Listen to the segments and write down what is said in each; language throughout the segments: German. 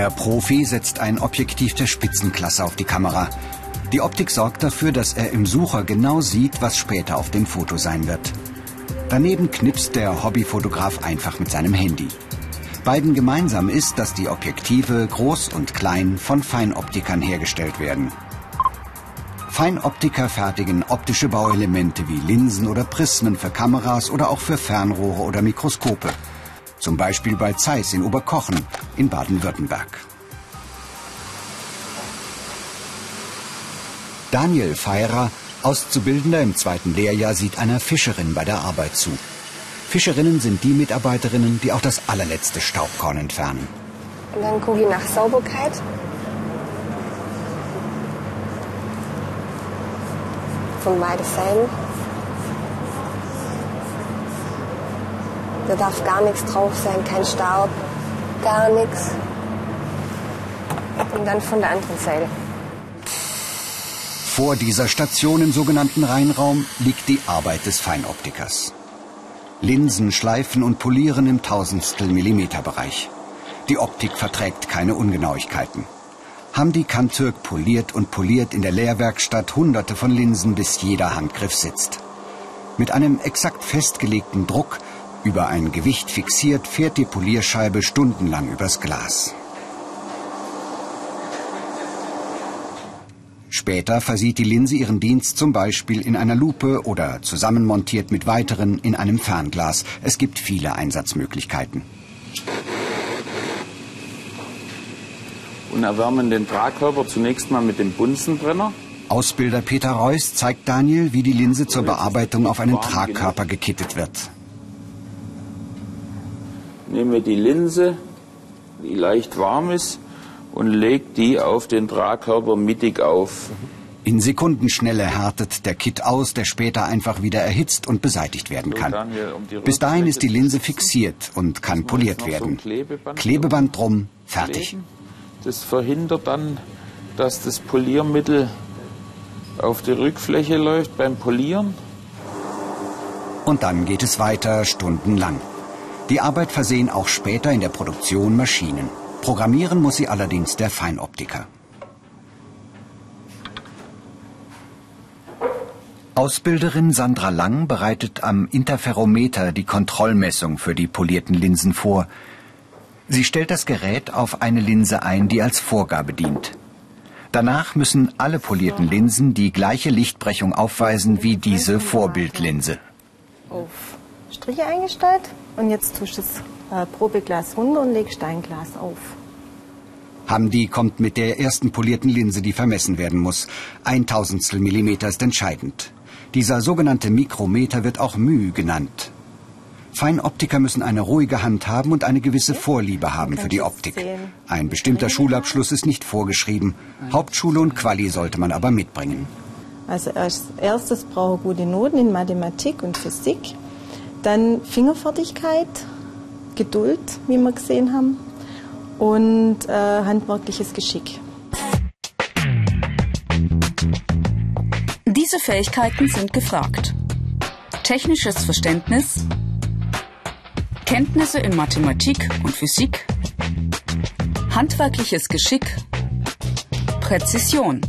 Der Profi setzt ein Objektiv der Spitzenklasse auf die Kamera. Die Optik sorgt dafür, dass er im Sucher genau sieht, was später auf dem Foto sein wird. Daneben knipst der Hobbyfotograf einfach mit seinem Handy. Beiden gemeinsam ist, dass die Objektive groß und klein von Feinoptikern hergestellt werden. Feinoptiker fertigen optische Bauelemente wie Linsen oder Prismen für Kameras oder auch für Fernrohre oder Mikroskope. Zum Beispiel bei Zeiss in Oberkochen in Baden-Württemberg. Daniel Feirer, Auszubildender im zweiten Lehrjahr, sieht einer Fischerin bei der Arbeit zu. Fischerinnen sind die Mitarbeiterinnen, die auch das allerletzte Staubkorn entfernen. Und dann gucke ich nach Sauberkeit. Von beiden Seiten. Da darf gar nichts drauf sein, kein Staub, gar nichts. Und dann von der anderen Seite. Vor dieser Station im sogenannten Rheinraum liegt die Arbeit des Feinoptikers. Linsen schleifen und polieren im Tausendstel Millimeter Bereich. Die Optik verträgt keine Ungenauigkeiten. Hamdi Kantürk poliert und poliert in der Lehrwerkstatt hunderte von Linsen, bis jeder Handgriff sitzt. Mit einem exakt festgelegten Druck, über ein Gewicht fixiert, fährt die Polierscheibe stundenlang übers Glas. Später versieht die Linse ihren Dienst zum Beispiel in einer Lupe oder zusammenmontiert mit weiteren in einem Fernglas. Es gibt viele Einsatzmöglichkeiten. Und erwärmen den Tragkörper zunächst mal mit dem Bunsenbrenner. Ausbilder Peter Reuss zeigt Daniel, wie die Linse zur Bearbeitung auf einen Tragkörper gekittet wird. Nehmen wir die Linse, die leicht warm ist, und legt die auf den Tragkörper mittig auf. In Sekundenschnelle härtet der Kit aus, der später einfach wieder erhitzt und beseitigt werden kann. Bis dahin ist die Linse fixiert und kann poliert werden. Klebeband drum, fertig. Das verhindert dann, dass das Poliermittel auf die Rückfläche läuft beim Polieren. Und dann geht es weiter stundenlang. Die Arbeit versehen auch später in der Produktion Maschinen. Programmieren muss sie allerdings der Feinoptiker. Ausbilderin Sandra Lang bereitet am Interferometer die Kontrollmessung für die polierten Linsen vor. Sie stellt das Gerät auf eine Linse ein, die als Vorgabe dient. Danach müssen alle polierten Linsen die gleiche Lichtbrechung aufweisen wie diese Vorbildlinse. Striche eingestellt und jetzt tust du das äh, Probeglas runter und legst dein Glas auf. Hamdi kommt mit der ersten polierten Linse, die vermessen werden muss. Ein Tausendstel Millimeter ist entscheidend. Dieser sogenannte Mikrometer wird auch μ genannt. Feinoptiker müssen eine ruhige Hand haben und eine gewisse Vorliebe haben für die Optik. Ein bestimmter Schulabschluss ist nicht vorgeschrieben. Hauptschule und Quali sollte man aber mitbringen. Also als erstes brauche ich gute Noten in Mathematik und Physik. Dann Fingerfertigkeit, Geduld, wie wir gesehen haben, und äh, handwerkliches Geschick. Diese Fähigkeiten sind gefragt. Technisches Verständnis, Kenntnisse in Mathematik und Physik, handwerkliches Geschick, Präzision.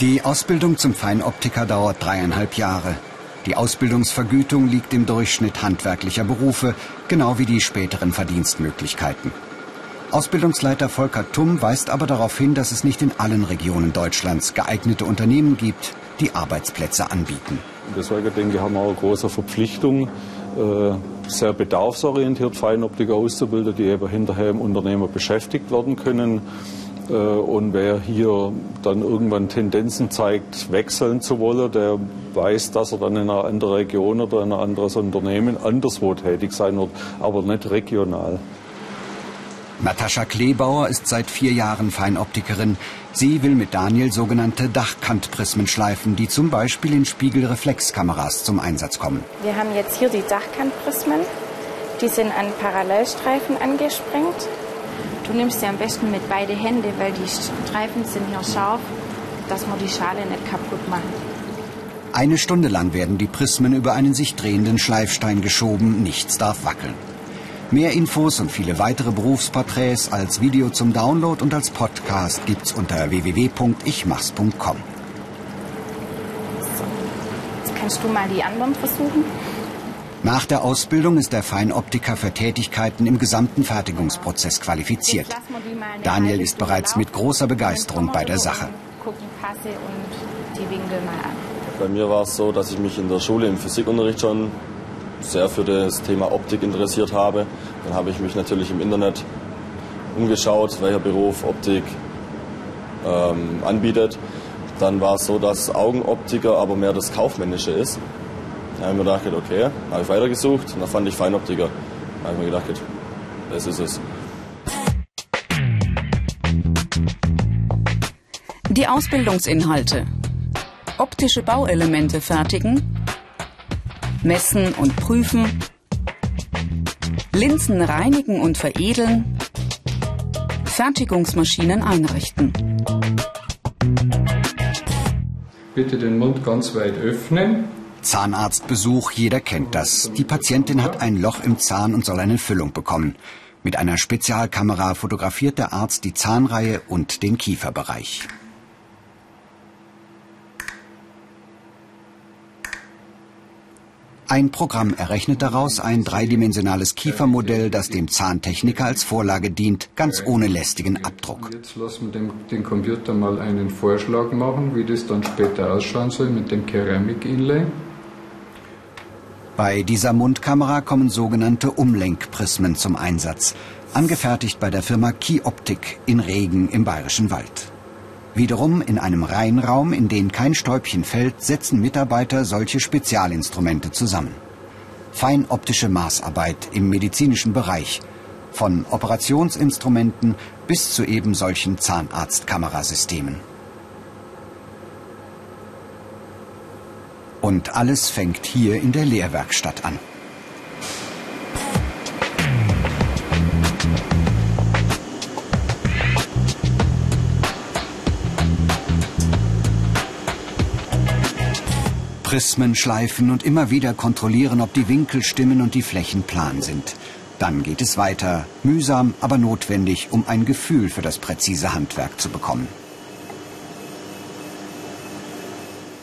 Die Ausbildung zum Feinoptiker dauert dreieinhalb Jahre. Die Ausbildungsvergütung liegt im Durchschnitt handwerklicher Berufe, genau wie die späteren Verdienstmöglichkeiten. Ausbildungsleiter Volker Tumm weist aber darauf hin, dass es nicht in allen Regionen Deutschlands geeignete Unternehmen gibt, die Arbeitsplätze anbieten. Deswegen denke ich, haben wir auch eine große Verpflichtung, äh, sehr bedarfsorientiert Feinoptiker auszubilden, die eben hinterher im Unternehmen beschäftigt werden können. Äh, und wer hier dann irgendwann Tendenzen zeigt, wechseln zu wollen, der weiß, dass er dann in einer anderen Region oder in ein anderes Unternehmen anderswo tätig sein wird, aber nicht regional. Natascha Kleebauer ist seit vier Jahren Feinoptikerin. Sie will mit Daniel sogenannte Dachkantprismen schleifen, die zum Beispiel in Spiegelreflexkameras zum Einsatz kommen. Wir haben jetzt hier die Dachkantprismen. Die sind an Parallelstreifen angesprengt. Du nimmst sie am besten mit beide Hände, weil die Streifen sind hier scharf, dass wir die Schale nicht kaputt machen. Eine Stunde lang werden die Prismen über einen sich drehenden Schleifstein geschoben, nichts darf wackeln. Mehr Infos und viele weitere Berufsporträts als Video zum Download und als Podcast gibt's unter www.ichmachs.com. So, jetzt kannst du mal die anderen versuchen. Nach der Ausbildung ist der Feinoptiker für Tätigkeiten im gesamten Fertigungsprozess qualifiziert. Daniel ist bereits mit großer Begeisterung bei der Sache. Guck die Passe und die Winkel mal an. Bei mir war es so, dass ich mich in der Schule im Physikunterricht schon sehr für das Thema Optik interessiert habe. Dann habe ich mich natürlich im Internet umgeschaut, welcher Beruf Optik ähm, anbietet. Dann war es so, dass Augenoptiker aber mehr das Kaufmännische ist. Da habe ich mir gedacht, okay, habe ich weitergesucht und dann fand ich Feinoptiker. Da habe ich mir gedacht, das ist es. Die Ausbildungsinhalte. Optische Bauelemente fertigen, messen und prüfen, Linsen reinigen und veredeln, Fertigungsmaschinen einrichten. Bitte den Mund ganz weit öffnen. Zahnarztbesuch, jeder kennt das. Die Patientin hat ein Loch im Zahn und soll eine Füllung bekommen. Mit einer Spezialkamera fotografiert der Arzt die Zahnreihe und den Kieferbereich. Ein Programm errechnet daraus ein dreidimensionales Kiefermodell, das dem Zahntechniker als Vorlage dient, ganz ohne lästigen Abdruck. Jetzt lassen wir dem, den Computer mal einen Vorschlag machen, wie das dann später ausschauen soll mit dem Keramik-Inlay. Bei dieser Mundkamera kommen sogenannte Umlenkprismen zum Einsatz, angefertigt bei der Firma Key Optik in Regen im Bayerischen Wald. Wiederum in einem Reinraum, in den kein Stäubchen fällt, setzen Mitarbeiter solche Spezialinstrumente zusammen. Feinoptische Maßarbeit im medizinischen Bereich, von Operationsinstrumenten bis zu eben solchen Zahnarztkamerasystemen. Und alles fängt hier in der Lehrwerkstatt an. Prismen schleifen und immer wieder kontrollieren, ob die Winkel stimmen und die Flächen plan sind. Dann geht es weiter, mühsam, aber notwendig, um ein Gefühl für das präzise Handwerk zu bekommen.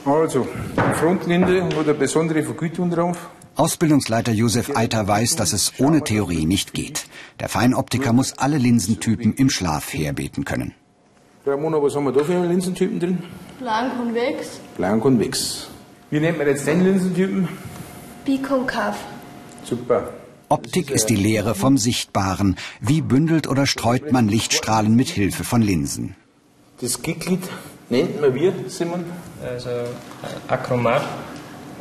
Also, die Frontende hat eine besondere Vergütung drauf. Ausbildungsleiter Josef Eiter weiß, dass es ohne Theorie nicht geht. Der Feinoptiker muss alle Linsentypen im Schlaf herbeten können. Ramona, was haben wir da für Linsentypen drin? Blankonvex, Blankonvex. Wie nennt man jetzt den Linsentypen? bikonkav. Super. Optik ist die Lehre vom Sichtbaren. Wie bündelt oder streut man Lichtstrahlen mit Hilfe von Linsen? Das Gicklied nennt man wir, Simon. Also Akromat.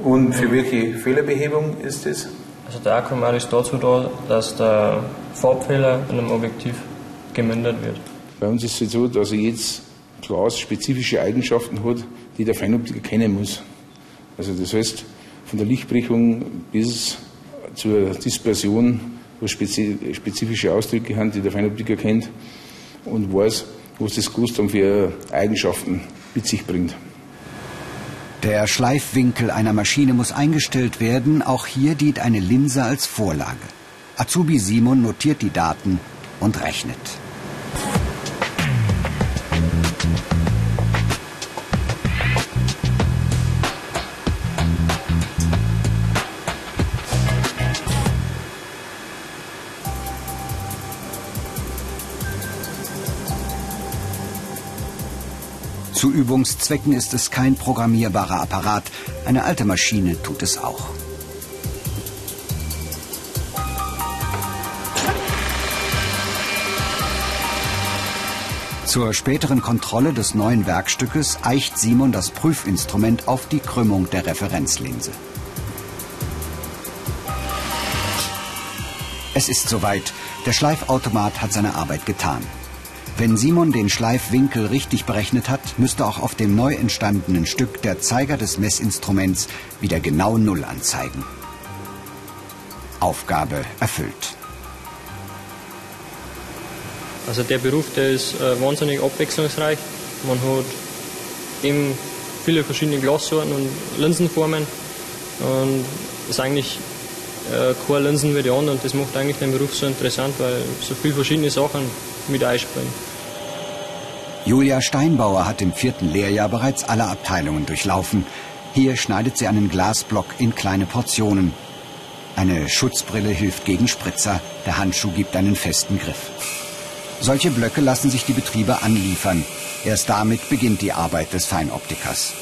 Und für welche Fehlerbehebung ist das? Also der Akromat ist dazu da, dass der Farbfehler in einem Objektiv gemindert wird. Bei uns ist es so, dass er jetzt Glas spezifische Eigenschaften hat, die der Feinoptiker kennen muss. Also das heißt, von der Lichtbrechung bis zur Dispersion, wo spezifische Ausdrücke haben, die der Feinoptiker kennt und weiß, was das dann für Eigenschaften mit sich bringt. Der Schleifwinkel einer Maschine muss eingestellt werden. Auch hier dient eine Linse als Vorlage. Azubi Simon notiert die Daten und rechnet. Zu Übungszwecken ist es kein programmierbarer Apparat. Eine alte Maschine tut es auch. Zur späteren Kontrolle des neuen Werkstückes eicht Simon das Prüfinstrument auf die Krümmung der Referenzlinse. Es ist soweit. Der Schleifautomat hat seine Arbeit getan. Wenn Simon den Schleifwinkel richtig berechnet hat, müsste auch auf dem neu entstandenen Stück der Zeiger des Messinstruments wieder genau Null anzeigen. Aufgabe erfüllt. Also der Beruf, der ist äh, wahnsinnig abwechslungsreich. Man hat im viele verschiedene Glassorten und Linsenformen. Und ist eigentlich äh, keine Linsen wie die anderen und das macht eigentlich den Beruf so interessant, weil so viele verschiedene Sachen mit einspringen. Julia Steinbauer hat im vierten Lehrjahr bereits alle Abteilungen durchlaufen. Hier schneidet sie einen Glasblock in kleine Portionen. Eine Schutzbrille hilft gegen Spritzer, der Handschuh gibt einen festen Griff. Solche Blöcke lassen sich die Betriebe anliefern. Erst damit beginnt die Arbeit des Feinoptikers.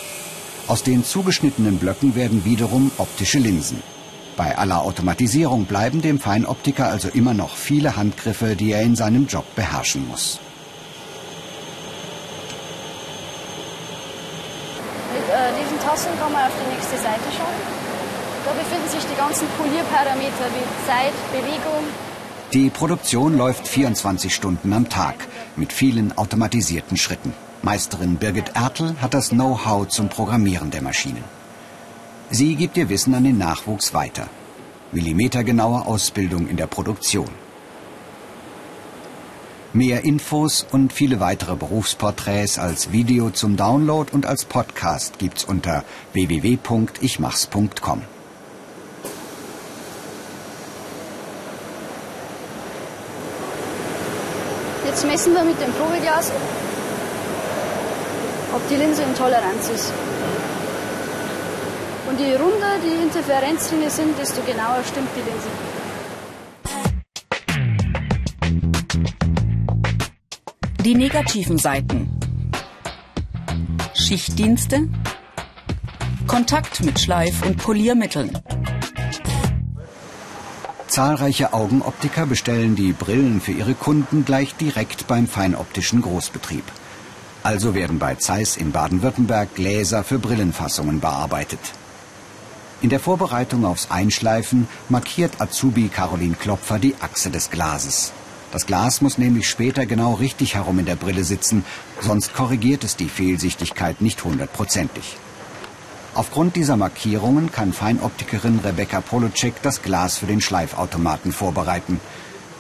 Aus den zugeschnittenen Blöcken werden wiederum optische Linsen. Bei aller Automatisierung bleiben dem Feinoptiker also immer noch viele Handgriffe, die er in seinem Job beherrschen muss. Mit Tasten kann man auf die nächste Seite schauen. Da befinden sich die ganzen Polierparameter wie Zeit, Bewegung. Die Produktion läuft 24 Stunden am Tag mit vielen automatisierten Schritten. Meisterin Birgit Ertl hat das Know-how zum Programmieren der Maschinen. Sie gibt ihr Wissen an den Nachwuchs weiter. Millimetergenaue Ausbildung in der Produktion. Mehr Infos und viele weitere Berufsporträts als Video zum Download und als Podcast gibt's unter www.ichmachs.com. Jetzt messen wir mit dem Probeglas, ob die Linse in Toleranz ist. Und je runder die Interferenzringe sind, desto genauer stimmt die Linse. Die negativen Seiten. Schichtdienste. Kontakt mit Schleif- und Poliermitteln. Zahlreiche Augenoptiker bestellen die Brillen für ihre Kunden gleich direkt beim feinoptischen Großbetrieb. Also werden bei Zeiss in Baden-Württemberg Gläser für Brillenfassungen bearbeitet. In der Vorbereitung aufs Einschleifen markiert Azubi Caroline Klopfer die Achse des Glases. Das Glas muss nämlich später genau richtig herum in der Brille sitzen, sonst korrigiert es die Fehlsichtigkeit nicht hundertprozentig. Aufgrund dieser Markierungen kann Feinoptikerin Rebecca Polocek das Glas für den Schleifautomaten vorbereiten.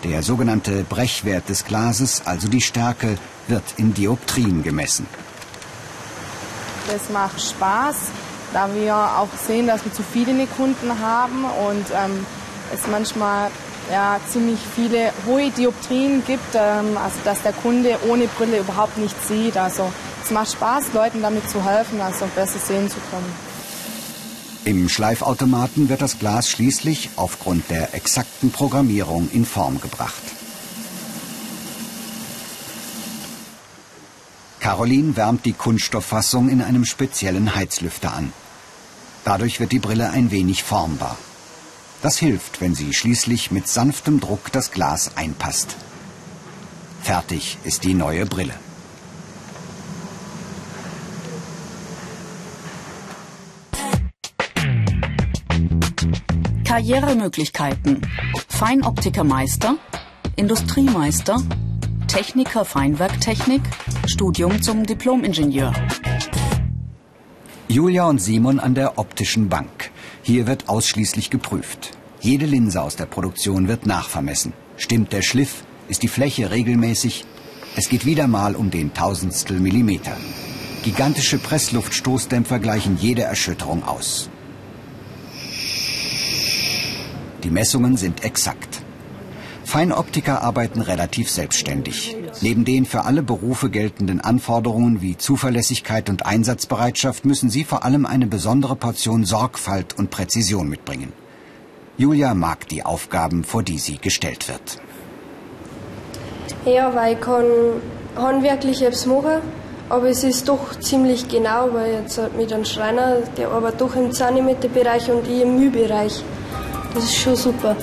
Der sogenannte Brechwert des Glases, also die Stärke, wird in Dioptrien gemessen. Das macht Spaß, da wir auch sehen, dass wir zu viele Kunden haben und ähm, es manchmal ja, ziemlich viele hohe Dioptrien gibt, ähm, also dass der Kunde ohne Brille überhaupt nichts sieht. Also es macht Spaß, Leuten damit zu helfen, also besser sehen zu können. Im Schleifautomaten wird das Glas schließlich aufgrund der exakten Programmierung in Form gebracht. Caroline wärmt die Kunststofffassung in einem speziellen Heizlüfter an. Dadurch wird die Brille ein wenig formbar. Das hilft, wenn sie schließlich mit sanftem Druck das Glas einpasst. Fertig ist die neue Brille. Karrieremöglichkeiten. Feinoptikermeister, Industriemeister, Techniker Feinwerktechnik, Studium zum Diplomingenieur. Julia und Simon an der optischen Bank. Hier wird ausschließlich geprüft. Jede Linse aus der Produktion wird nachvermessen. Stimmt der Schliff? Ist die Fläche regelmäßig? Es geht wieder mal um den Tausendstel Millimeter. Gigantische Pressluftstoßdämpfer gleichen jede Erschütterung aus. Die Messungen sind exakt. Feinoptiker arbeiten relativ selbstständig. Neben den für alle Berufe geltenden Anforderungen wie Zuverlässigkeit und Einsatzbereitschaft müssen sie vor allem eine besondere Portion Sorgfalt und Präzision mitbringen. Julia mag die Aufgaben, vor die sie gestellt wird. Ja, weil ich kann handwerklich etwas machen, aber es ist doch ziemlich genau, weil jetzt mit einem Schreiner, der arbeitet doch im Zentimeterbereich und ich im Mühbereich. Das ist schon super.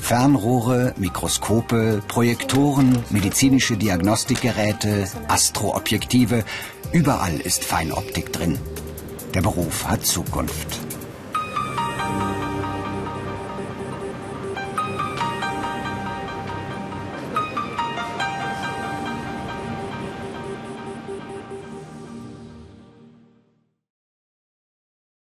Fernrohre, Mikroskope, Projektoren, medizinische Diagnostikgeräte, Astroobjektive, überall ist Feinoptik drin. Der Beruf hat Zukunft.